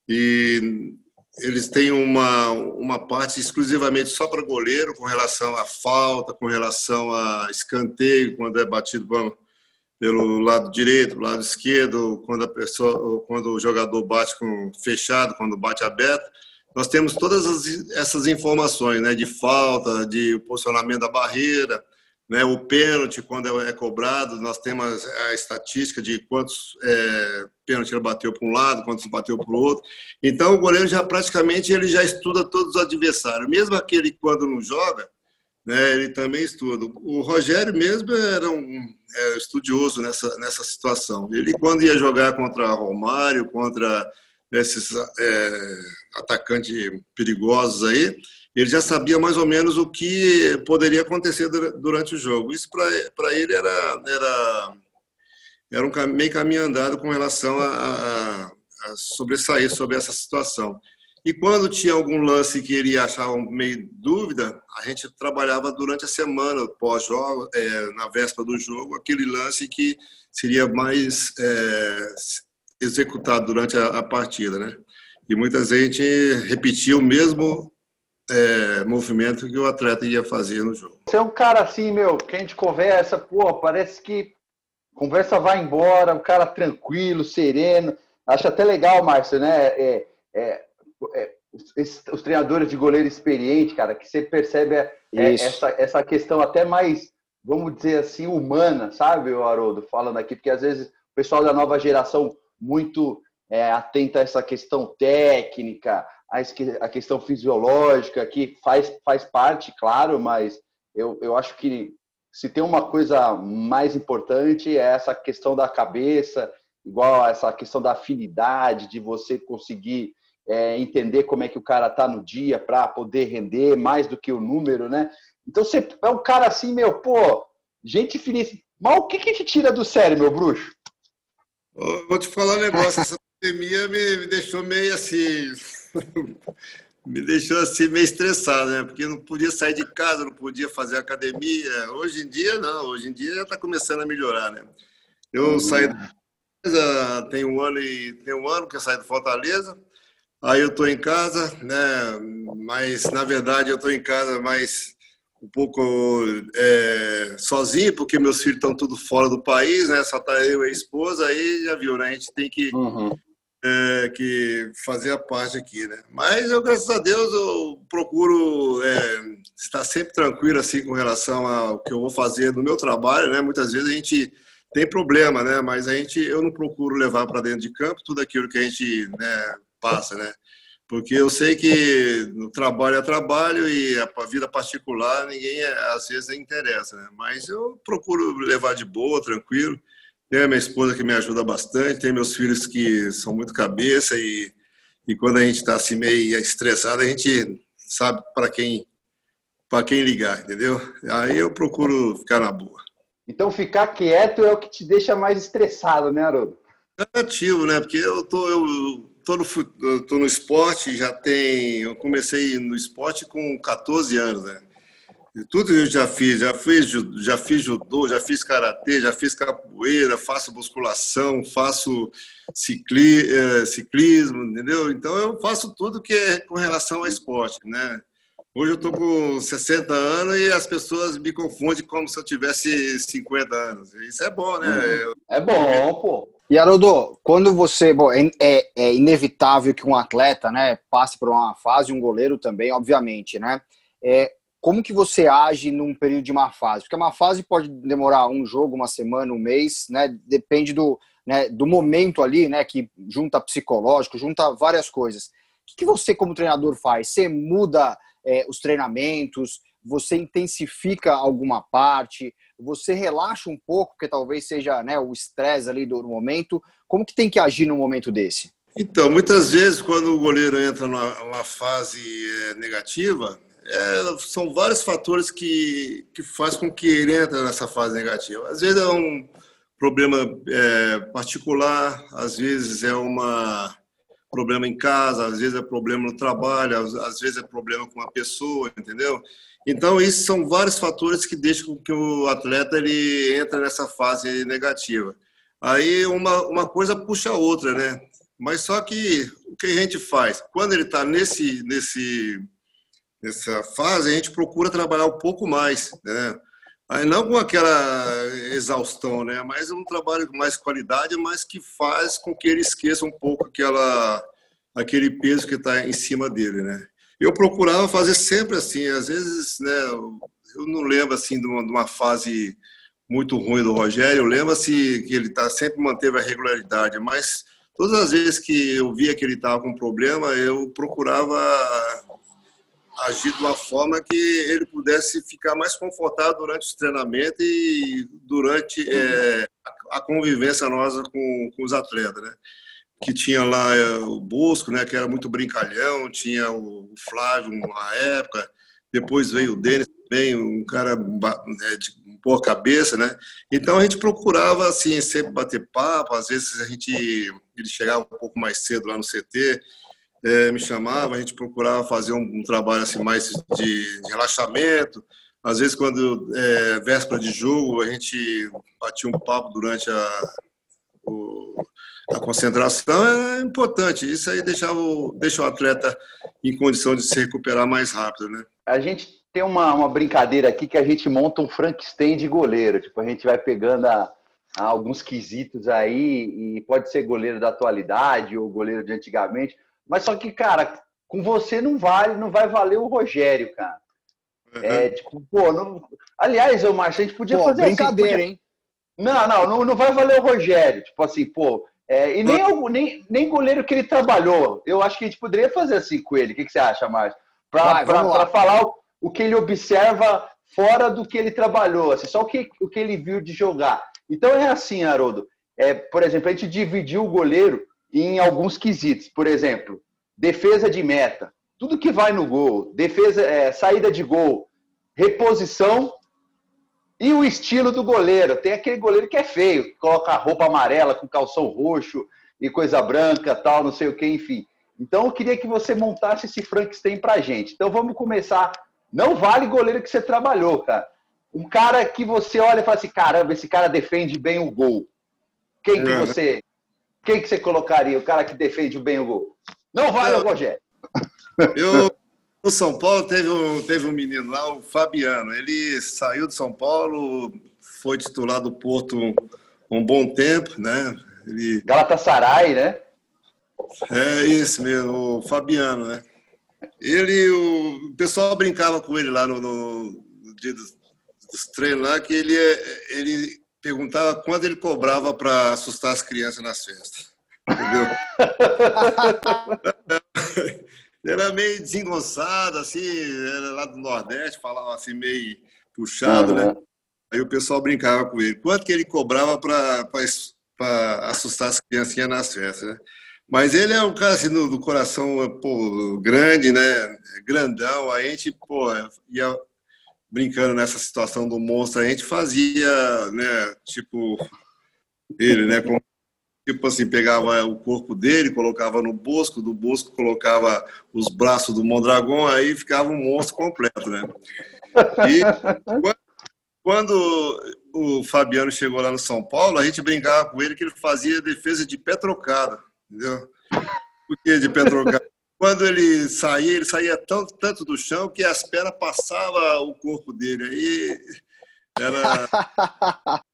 E eles têm uma, uma parte exclusivamente só para goleiro, com relação à falta, com relação a escanteio, quando é batido pelo lado direito, pelo lado esquerdo, quando a pessoa, quando o jogador bate com fechado, quando bate aberto. Nós temos todas as, essas informações, né, de falta, de posicionamento da barreira, né, o pênalti, quando é, é cobrado, nós temos a estatística de quantos é, pênaltis ele bateu para um lado, quantos bateu para o outro. Então, o goleiro já praticamente ele já estuda todos os adversários. Mesmo aquele que quando não joga, né, ele também estuda. O Rogério mesmo era um é, estudioso nessa, nessa situação. Ele, quando ia jogar contra Romário, contra esses é, atacantes perigosos aí, ele já sabia mais ou menos o que poderia acontecer durante o jogo. Isso para ele era, era, era um meio caminho andado com relação a, a, a sobressair sobre essa situação. E quando tinha algum lance que ele achava meio dúvida, a gente trabalhava durante a semana, pós-jogo, é, na véspera do jogo, aquele lance que seria mais é, executado durante a, a, partida, né? E muita gente repetia o mesmo é, movimento que o atleta ia fazer no jogo. Você é um cara assim, meu, que a gente conversa, pô, parece que conversa vai embora, um cara tranquilo, sereno. Acho até legal, Márcio, né? É, é, é, os, os, treinadores de goleiro experiente, cara, que você percebe é, essa, essa questão até mais, vamos dizer assim, humana, sabe, Haroldo, falando aqui, porque às vezes o pessoal da nova geração muito é, atenta a essa questão técnica, a questão fisiológica, que faz, faz parte, claro, mas eu, eu acho que se tem uma coisa mais importante é essa questão da cabeça, igual essa questão da afinidade, de você conseguir é, entender como é que o cara está no dia para poder render mais do que o número, né? Então você é um cara assim, meu, pô, gente feliz. Mas o que, que te tira do sério, meu bruxo? Vou te falar um negócio, essa pandemia me, me deixou meio assim. me deixou assim meio estressado, né? Porque não podia sair de casa, não podia fazer academia. Hoje em dia, não. Hoje em dia já está começando a melhorar, né? Eu uhum. saí tem um ano e tem um ano que eu saí do Fortaleza. Aí eu estou em casa, né? Mas na verdade eu estou em casa mais um pouco é, sozinho, porque meus filhos estão tudo fora do país, né? Só tá eu e a esposa, aí já viu, né? A gente tem que, uhum. É, que fazer a parte aqui, né? Mas eu, graças a Deus, eu procuro é, estar sempre tranquilo assim com relação ao que eu vou fazer no meu trabalho, né? Muitas vezes a gente tem problema, né? Mas a gente, eu não procuro levar para dentro de campo tudo aquilo que a gente né, passa, né? Porque eu sei que no trabalho é trabalho e a vida particular ninguém às vezes interessa, né? Mas eu procuro levar de boa, tranquilo. Tem a minha esposa que me ajuda bastante, tem meus filhos que são muito cabeça e, e quando a gente está assim meio estressado, a gente sabe para quem para quem ligar, entendeu? Aí eu procuro ficar na boa. Então ficar quieto é o que te deixa mais estressado, né, Haroldo? É ativo, né? Porque eu tô, eu tô no, tô no esporte, já tem. Eu comecei no esporte com 14 anos, né? Tudo eu já fiz, já fiz, já fiz judô, já fiz karatê, já fiz capoeira, faço musculação, faço cicli, eh, ciclismo, entendeu? Então eu faço tudo que é com relação ao esporte, né? Hoje eu estou com 60 anos e as pessoas me confundem como se eu tivesse 50 anos. Isso é bom, né? Uhum. É bom, pô. E Haroldo, quando você. Bom, é, é, é, inevitável que um atleta né, passe por uma fase, um goleiro também, obviamente, né? É, como que você age num período de uma fase? Porque uma fase pode demorar um jogo, uma semana, um mês, né? Depende do, né, do momento ali, né? Que junta psicológico, junta várias coisas. O que, que você, como treinador, faz? Você muda é, os treinamentos? Você intensifica alguma parte? Você relaxa um pouco, porque talvez seja né, o estresse ali do momento. Como que tem que agir num momento desse? Então, muitas vezes, quando o goleiro entra numa, fase é, negativa, é, são vários fatores que, que faz com que ele entre nessa fase negativa. Às vezes é um problema é, particular, às vezes é uma problema em casa, às vezes é problema no trabalho, às vezes é problema com a pessoa, entendeu? Então, isso são vários fatores que deixam que o atleta ele entre nessa fase negativa. Aí uma, uma coisa puxa a outra, né? Mas só que o que a gente faz? Quando ele está nesse, nesse, nessa fase, a gente procura trabalhar um pouco mais, né? Aí não com aquela exaustão, né? Mas um trabalho com mais qualidade, mas que faz com que ele esqueça um pouco aquela, aquele peso que está em cima dele, né? Eu procurava fazer sempre assim, às vezes, né? Eu não lembro assim de uma, de uma fase muito ruim do Rogério, lembro assim que ele tá sempre manteve a regularidade, mas todas as vezes que eu via que ele estava com problema, eu procurava agir de uma forma que ele pudesse ficar mais confortável durante os treinamentos e durante é, a convivência nossa com, com os atletas, né? Que tinha lá é, o Bosco, né? Que era muito brincalhão, tinha o Flávio na época, depois veio o Denis também, um cara né, de boa cabeça, né? Então a gente procurava assim sempre bater papo, às vezes a gente ele chegava um pouco mais cedo lá no CT, é, me chamava, a gente procurava fazer um, um trabalho assim mais de, de, relaxamento. Às vezes, quando é véspera de jogo, a gente batia um papo durante a, o, a concentração. É importante. Isso aí deixava o, deixa o atleta em condição de se recuperar mais rápido, né? A gente tem uma, uma brincadeira aqui que a gente monta um Frankenstein de goleiro. Tipo, a gente vai pegando a, a alguns quesitos aí e pode ser goleiro da atualidade ou goleiro de antigamente mas só que, cara, com você não vale, não vai valer o Rogério, cara. Uhum. É, tipo, pô, não... aliás, o Márcio, a gente podia pô, fazer assim, brincadeira, assim, podia... hein? Não, não, não, não vai valer o Rogério. Tipo assim, pô, é, e nem, o, nem, nem goleiro que ele trabalhou. Eu acho que a gente poderia fazer assim com ele. O que, que você acha, Márcio? Para falar o, o, que ele observa fora do que ele trabalhou, assim, só o que, o que ele viu de jogar. Então é assim, Haroldo. É, por exemplo, a gente dividiu o goleiro em alguns quesitos. Por exemplo, defesa de meta, tudo que vai no gol, defesa, é, saída de gol, reposição e o estilo do goleiro. Tem aquele goleiro que é feio, que coloca roupa amarela com calção roxo e coisa branca, tal, não sei o que, enfim. Então eu queria que você montasse esse Frankenstein pra gente. Então vamos começar. Não vale goleiro que você trabalhou, cara. Um cara que você olha e fala assim, caramba, esse cara defende bem o gol. Quem que é. você quem que você colocaria? O cara que defende bem o gol? Não vale o Rogério. Eu, no São Paulo, teve um, teve um menino lá, o Fabiano. Ele saiu de São Paulo, foi titular do Porto um, um bom tempo, né? Ele... Galatasaray, né? É isso mesmo, o Fabiano, né? Ele, o, o pessoal brincava com ele lá no, no, no dia dos, dos treinos lá, que ele, ele perguntava quando ele cobrava para assustar as crianças nas festas. Entendeu? era meio desengonçado, assim, era lá do Nordeste, falava assim, meio puxado, uhum. né? Aí o pessoal brincava com ele. Quanto que ele cobrava para assustar as criancinhas nas festas, né? Mas ele é um cara assim, do, do coração pô, grande, né? Grandão. A gente, pô, ia brincando nessa situação do monstro, a gente fazia, né, tipo, ele, né, tipo assim, pegava o corpo dele, colocava no bosco, do bosco colocava os braços do Mondragão, aí ficava um monstro completo, né. E quando o Fabiano chegou lá no São Paulo, a gente brincava com ele que ele fazia defesa de pé trocado, entendeu? Por que de pé trocado? Quando ele saía, ele saía tanto, tanto do chão que as pernas passavam o corpo dele. Aí era.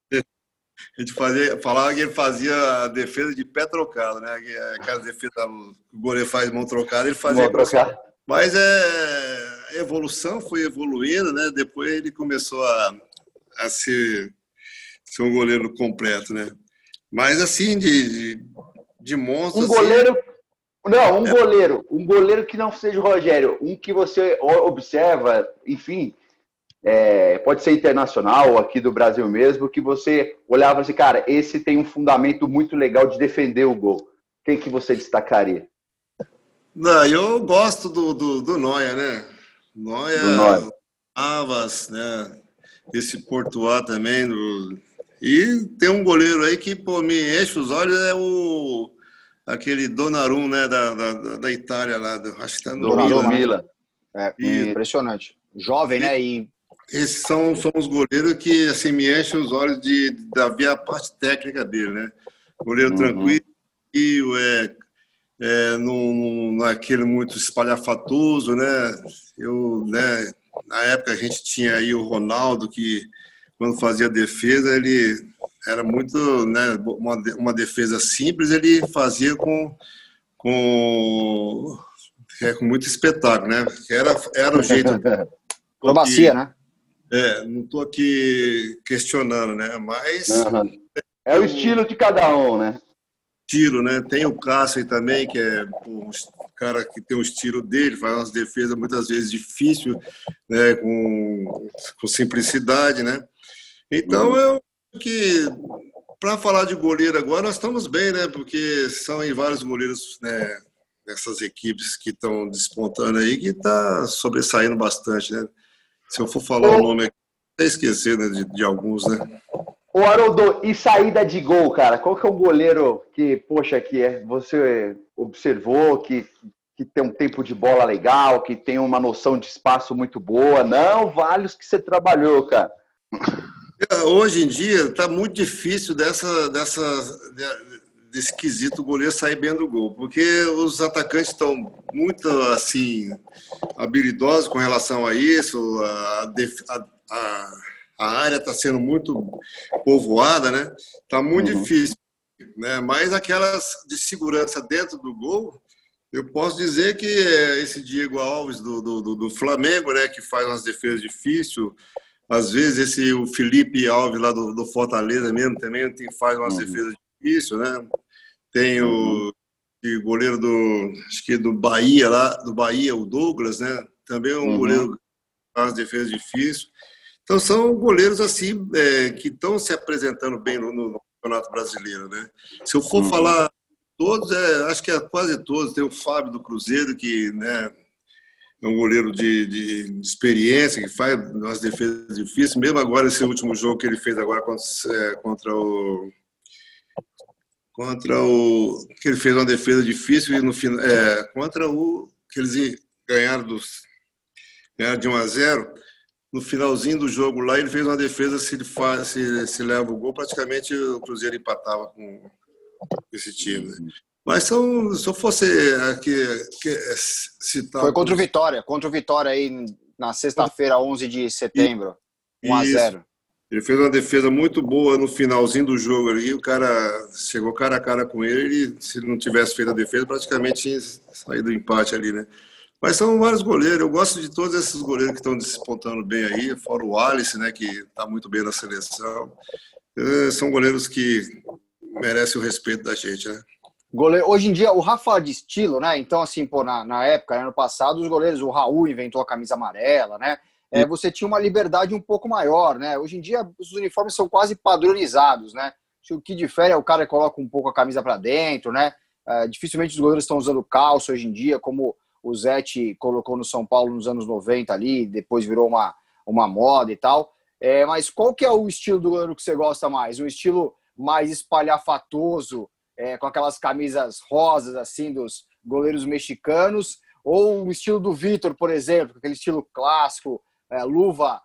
A gente fazia, falava que ele fazia a defesa de pé trocado, né? Aquela defesa que o goleiro faz mão trocada, ele fazia. Mas é evolução, foi evoluindo, né? Depois ele começou a, a ser, ser um goleiro completo, né? Mas assim, de, de, de monstro. Um assim, goleiro não, um goleiro. Um goleiro que não seja o Rogério. Um que você observa, enfim, é, pode ser internacional, aqui do Brasil mesmo, que você olhava assim, cara, esse tem um fundamento muito legal de defender o gol. Quem que você destacaria? Não, eu gosto do, do, do Noia, né? Noia, do Noia. Avas, né? Esse Portuá também. Do... E tem um goleiro aí que pô, me enche os olhos, é o aquele Donnarumma, né, da, da, da Itália lá, do, acho que tá no Milan. Milan. É, e, impressionante. Jovem, e, né? E... Esses são, são os goleiros que assim, me enchem os olhos de, da ver a parte técnica dele, né? Goleiro uhum. tranquilo, é, é, não, não é aquele muito espalhafatoso, né? Eu, né? Na época a gente tinha aí o Ronaldo que quando fazia defesa ele era muito, né, uma, uma defesa simples, ele fazia com, com, é, com muito espetáculo, né? Era, era o jeito. Acrobacia, né? É, não estou aqui questionando, né? Mas. Uhum. É o estilo de cada um, né? Estilo, né? Tem o Cássio aí também, que é um cara que tem o estilo dele, faz umas defesas muitas vezes difíceis, né? Com, com simplicidade, né? Então, uhum. eu que para falar de goleiro agora, nós estamos bem, né? Porque são aí vários goleiros né, nessas equipes que estão despontando aí, que está sobressaindo bastante, né? Se eu for falar o, o nome aqui, até esquecer né, de, de, alguns, né? O Haroldo, e saída de gol, cara? Qual que é o goleiro que, poxa, que é, você observou, que que tem um tempo de bola legal, que tem uma noção de espaço muito boa. Não, vários que você trabalhou, cara. É, hoje em dia está muito difícil dessa, dessa, desse quesito o goleiro sair bem do gol, porque os atacantes estão muito assim habilidosos com relação a isso, a, a, a área está sendo muito povoada, né? Está muito uhum. difícil, né? Mas aquelas de segurança dentro do gol, eu posso dizer que é esse Diego Alves do, do, do Flamengo, né, que faz umas defesas difíceis, às vezes esse o Felipe Alves lá do, do Fortaleza mesmo também tem, faz umas uhum. defesas difíceis, né? Tem o, o goleiro do acho que do Bahia lá, do Bahia, o Douglas, né? Também é um uhum. goleiro que faz defesas difíceis. Então são goleiros assim é, que estão se apresentando bem no, no, Campeonato Brasileiro, né? Se eu for uhum. falar Todos, é, acho que é quase todos. Tem o Fábio do Cruzeiro, que né, é um goleiro de, de, experiência, que faz umas defesas difíceis. Mesmo agora, esse último jogo que ele fez agora contra, é, contra o. Contra o. que ele fez uma defesa difícil e no final. É, contra o. que eles ganharam, dos, ganharam de 1 a 0 no finalzinho do jogo lá, ele fez uma defesa, se ele faz, se, se leva o gol, praticamente o Cruzeiro empatava com, esse time. Né? Mas são, se eu fosse aqui citar. Foi contra o Vitória, contra o Vitória aí na sexta-feira, 11 de setembro. 1 a 0 Ele fez uma defesa muito boa no finalzinho do jogo ali. O cara chegou cara a cara com ele. ele se ele não tivesse feito a defesa, praticamente tinha saído do empate ali, né? Mas são vários goleiros. Eu gosto de todos esses goleiros que estão despontando bem aí, fora o Alice, né, que está muito bem na seleção. É, são goleiros que merece o respeito da gente, né? Goleiro, hoje em dia, o Rafa de estilo, né? Então, assim, pô, na, na época, ano passado, os goleiros, o Raul inventou a camisa amarela, né? É, você tinha uma liberdade um pouco maior, né? Hoje em dia, os uniformes são quase padronizados, né? O que difere é o cara que coloca um pouco a camisa para dentro, né? É, dificilmente os goleiros estão usando calça hoje em dia, como o Zete colocou no São Paulo nos anos 90 ali, depois virou uma, uma moda e tal. É, mas qual que é o estilo do goleiro que você gosta mais? Um estilo mais espalhafatoso, é, com aquelas camisas rosas assim dos goleiros mexicanos, ou o estilo do Vitor, por exemplo, aquele estilo clássico, é, luva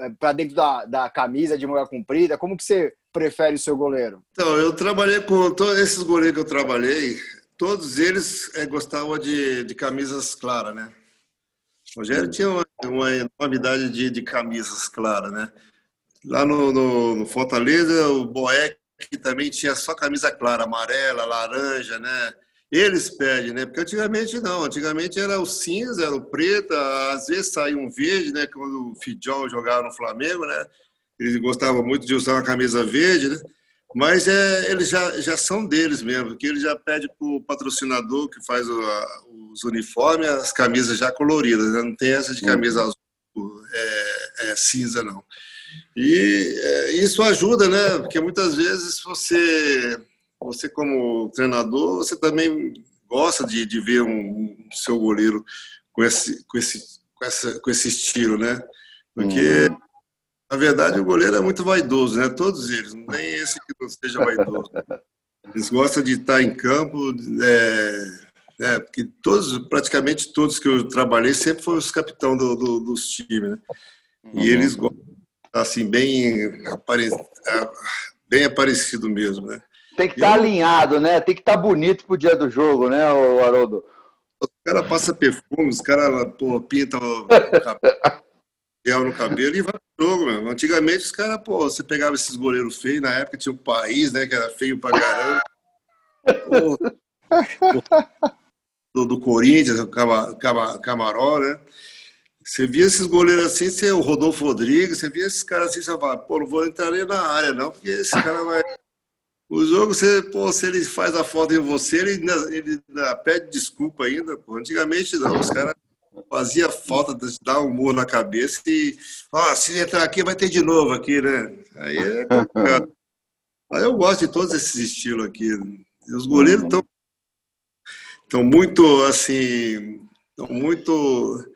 é, para dentro da, da camisa de manga comprida. Como que você prefere o seu goleiro? Então, eu trabalhei com todos esses goleiros que eu trabalhei, todos eles é, gostavam de, de camisas claras, né? O Rogério tinha uma, uma enormidade de, de camisas claras, né? Lá no, no, no Fortaleza, o Boeck que também tinha só camisa clara, amarela, laranja, né? Eles pedem, né? Porque antigamente não, antigamente era o cinza, era o preto, às vezes saía um verde, né? Quando o Fidjol jogava no Flamengo, né? Eles gostavam muito de usar uma camisa verde, né? Mas é, eles já, já são deles mesmo, porque ele já pede para o patrocinador que faz o, a, os uniformes as camisas já coloridas, né? não tem essa de camisa azul, é, é cinza, não. E é, isso ajuda, né? Porque muitas vezes você, você como treinador, você também gosta de, de ver um, um seu goleiro com esse, com esse, com essa, com esse estilo, né? Porque uhum. na verdade o goleiro é muito vaidoso, né? Todos eles, não tem esse que não seja vaidoso. Eles gostam de estar em campo, é, é, porque todos, praticamente todos que eu trabalhei sempre foram os capitão do, do, dos times, né? E uhum. eles gostam assim, bem, apare... bem aparecido mesmo, né? Tem que estar tá alinhado, né? Tem que estar tá bonito pro dia do jogo, né, Haroldo? Os caras passam perfume, os caras pintam o cabelo, no cabelo e vai pro jogo, meu. Antigamente os caras, pô, você pegava esses goleiros feios, na época tinha o país, né, que era feio pra caramba. do, do Corinthians, o Camaró, né? Você via esses goleiros assim, você, o Rodolfo Rodrigues, você via esses caras assim, você fala, pô, não vou entrar nem na área, não, porque esse cara vai. O jogo, você, pô, se ele faz a falta em você, ele, ele, pede desculpa ainda. Pô. Antigamente não, os caras faziam falta de dar um murro na cabeça e, ó, se entrar aqui vai ter de novo aqui, né? Aí é complicado. Aí eu gosto de todos esses estilos aqui. Os goleiros estão estão muito assim, estão muito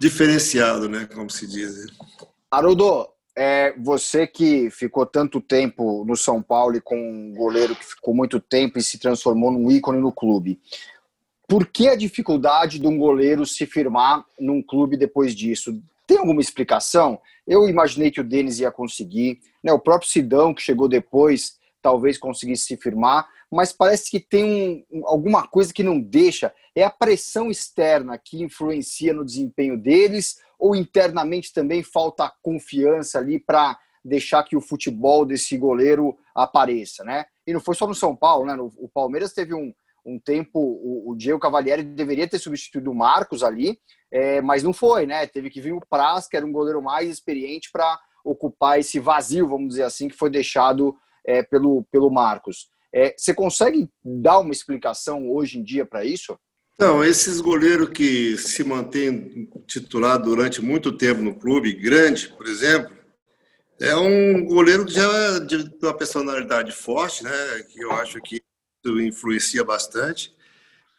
diferenciado, né? Como se diz. Haroldo, é, você que ficou tanto tempo no São Paulo e com um goleiro que ficou muito tempo e se transformou num ícone no clube. por que a dificuldade de um goleiro se firmar num clube depois disso? Tem alguma explicação? Eu imaginei que o Denis ia conseguir, né? o próprio Sidão, que chegou depois, talvez conseguisse se firmar, mas parece que tem um, alguma coisa que não deixa. É a pressão externa que influencia no desempenho deles, ou internamente também falta confiança ali para deixar que o futebol desse goleiro apareça, né? E não foi só no São Paulo, né? O Palmeiras teve um, um tempo, o, o Diego Cavalieri deveria ter substituído o Marcos ali, é, mas não foi, né? Teve que vir o Praz, que era um goleiro mais experiente para ocupar esse vazio, vamos dizer assim, que foi deixado é, pelo, pelo Marcos. É, você consegue dar uma explicação hoje em dia para isso? Não, esses goleiros que se mantêm titular durante muito tempo no clube, grande, por exemplo, é um goleiro que já de uma personalidade forte, né? Que eu acho que influencia bastante.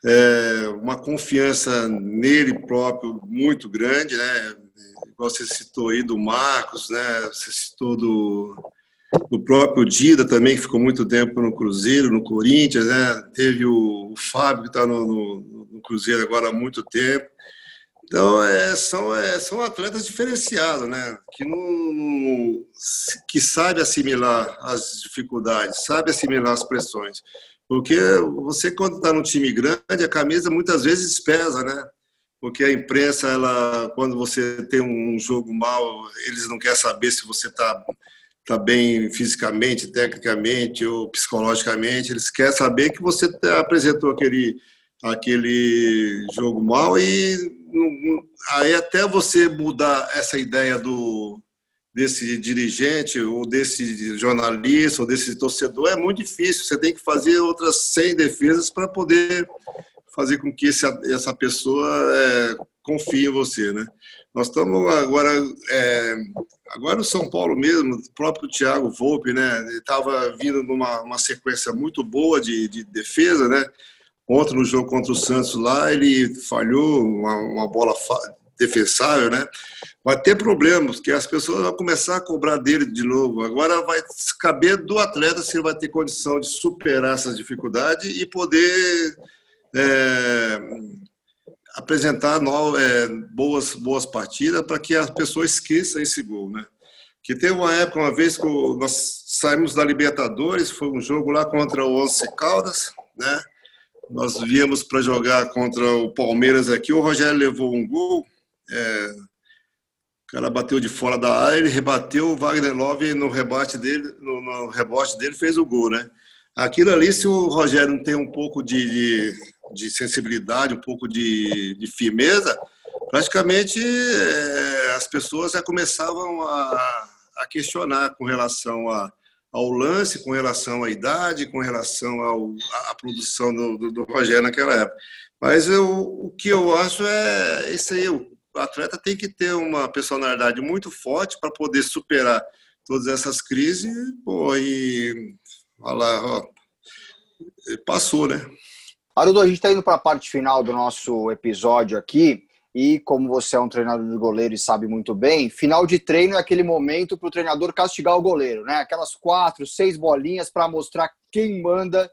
É uma confiança nele próprio muito grande, né? Igual você citou aí do Marcos, né? Você citou do, do próprio Dida também, que ficou muito tempo no Cruzeiro, no Corinthians, né? Teve o, o Fábio, que está no, no, no, Cruzeiro agora há muito tempo. Então, é, são, é, são atletas diferenciados, né? Que, não, que sabe assimilar as dificuldades, sabe assimilar as pressões. Porque você, quando está num time grande, a camisa muitas vezes pesa, né? Porque a imprensa, ela, quando você tem um jogo mal, eles não querem saber se você está tá bem fisicamente, tecnicamente ou psicologicamente. Eles querem saber que você apresentou aquele, aquele jogo mal e aí até você mudar essa ideia do, desse dirigente ou desse jornalista ou desse torcedor é muito difícil. Você tem que fazer outras 100 defesas para poder fazer com que essa pessoa é, confie em você, né? Nós estamos agora, é, agora o São Paulo mesmo, o próprio Thiago Volpe, né? Estava vindo numa uma sequência muito boa de, de defesa, né? Ontem no jogo contra o Santos lá, ele falhou uma, uma bola defensável, né? Vai ter problemas, que as pessoas vão começar a cobrar dele de novo. Agora vai caber do atleta se ele vai ter condição de superar essas dificuldades e poder é, apresentar novas, é, boas, boas partidas para que as pessoas esqueçam esse gol, né? Que teve uma época, uma vez que nós saímos da Libertadores, foi um jogo lá contra o Once Caldas, né? Nós viemos para jogar contra o Palmeiras aqui, o Rogério levou um gol, é, o cara bateu de fora da área, ele rebateu, o Wagner Love no rebate dele, no, no rebote dele fez o gol, né? Aquilo ali, se o Rogério não tem um pouco de, de, de sensibilidade, um pouco de, de firmeza, praticamente é, as pessoas já começavam a, a questionar com relação a, ao lance, com relação à idade, com relação ao, à produção do, do, do Rogério naquela época. Mas eu, o que eu acho é isso aí, o atleta tem que ter uma personalidade muito forte para poder superar todas essas crises, pô, e lá, ó, passou, né? Haroldo, a gente está indo para a parte final do nosso episódio aqui. E como você é um treinador de goleiro e sabe muito bem, final de treino é aquele momento para o treinador castigar o goleiro, né? Aquelas quatro, seis bolinhas para mostrar quem manda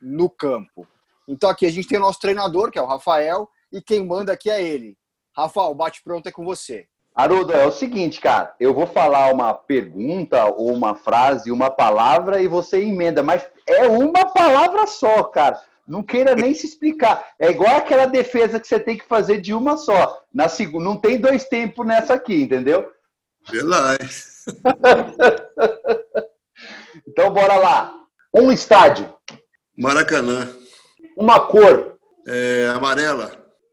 no campo. Então aqui a gente tem o nosso treinador, que é o Rafael, e quem manda aqui é ele. Rafael, bate pronto é com você. Haroldo, é o seguinte, cara, eu vou falar uma pergunta ou uma frase, uma palavra e você emenda, mas é uma palavra só, cara. Não queira nem se explicar. É igual aquela defesa que você tem que fazer de uma só. Na segunda, não tem dois tempos nessa aqui, entendeu? Verdade. então bora lá. Um estádio. Maracanã. Uma cor. É, amarela.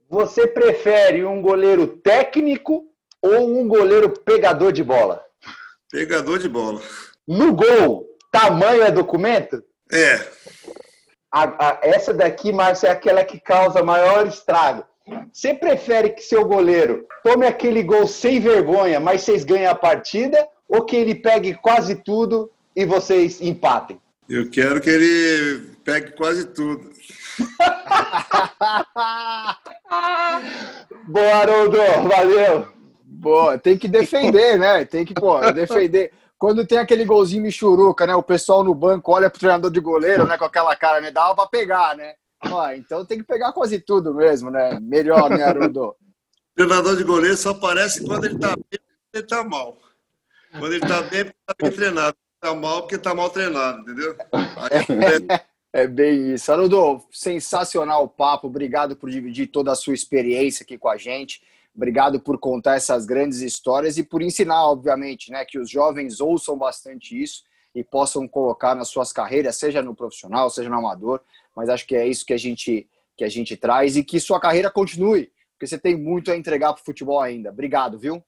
Você prefere um goleiro técnico ou um goleiro pegador de bola? Pegador de bola. No gol, tamanho é documento? É. A, a, essa daqui, Márcio, é aquela que causa maior estrago. Você prefere que seu goleiro tome aquele gol sem vergonha, mas vocês ganhem a partida, ou que ele pegue quase tudo e vocês empatem? Eu quero que ele pegue quase tudo. Boa, Haroldo, valeu. Boa, tem que defender, né? Tem que, pô, defender. Quando tem aquele golzinho michuruca, né? O pessoal no banco olha pro treinador de goleiro, né? Com aquela cara, né? Dava pra pegar, né? Ah, então tem que pegar quase tudo mesmo, né? Melhor, né, Haroldo? treinador de goleiro só aparece quando ele está bem ele está mal. Quando ele está bem, porque está bem treinado. Está mal porque está mal treinado, entendeu? Aí, é... é bem isso. Haroldo, sensacional o papo. Obrigado por dividir toda a sua experiência aqui com a gente. Obrigado por contar essas grandes histórias e por ensinar, obviamente, né, que os jovens ouçam bastante isso e possam colocar nas suas carreiras, seja no profissional, seja no amador. Mas acho que é isso que a gente que a gente traz e que sua carreira continue porque você tem muito a entregar para o futebol ainda. Obrigado, viu?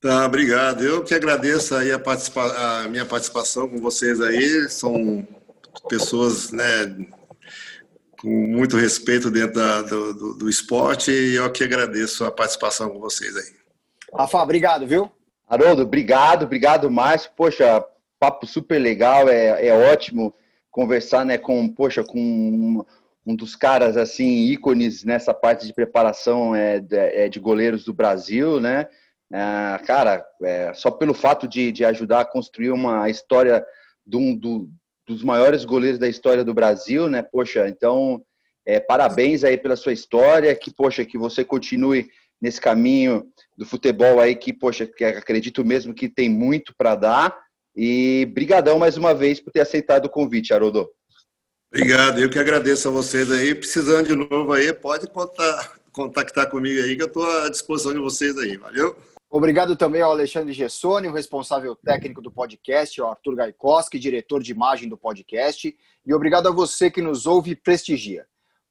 Tá, obrigado. Eu que agradeço aí a, participa a minha participação com vocês aí. São pessoas, né, com muito respeito dentro da, do, do, do, esporte e eu que agradeço a participação com vocês aí. Rafa, obrigado, viu? Haroldo, obrigado, obrigado, Márcio. Poxa, papo super legal, é, é ótimo conversar, né, com, poxa, com um dos caras assim ícones nessa parte de preparação é, de, é de goleiros do Brasil, né? É, cara, é, só pelo fato de, de ajudar a construir uma história de um, do, dos maiores goleiros da história do Brasil, né? Poxa, então é, parabéns aí pela sua história, que poxa que você continue nesse caminho do futebol aí que poxa que acredito mesmo que tem muito para dar e brigadão mais uma vez por ter aceitado o convite, Haroldo. Obrigado, eu que agradeço a vocês aí. Precisando de novo aí, pode contar, contactar comigo aí, que eu estou à disposição de vocês aí. Valeu? Obrigado também ao Alexandre Gessoni, o responsável técnico do podcast, ao Arthur Gaikoski, diretor de imagem do podcast, e obrigado a você que nos ouve e prestigia.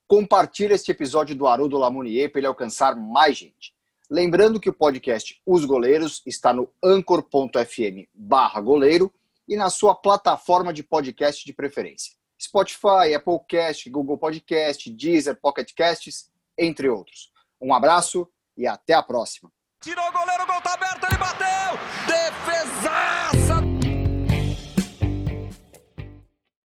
Compartilhe este episódio do Haroldo Lamounier para ele alcançar mais gente. Lembrando que o podcast Os Goleiros está no anchor.fm barra goleiro e na sua plataforma de podcast de preferência. Spotify, Applecast, Google Podcast, Deezer, Pocket Casts, entre outros. Um abraço e até a próxima. Tirou o goleiro, o gol tá aberto, ele bateu! Defesa!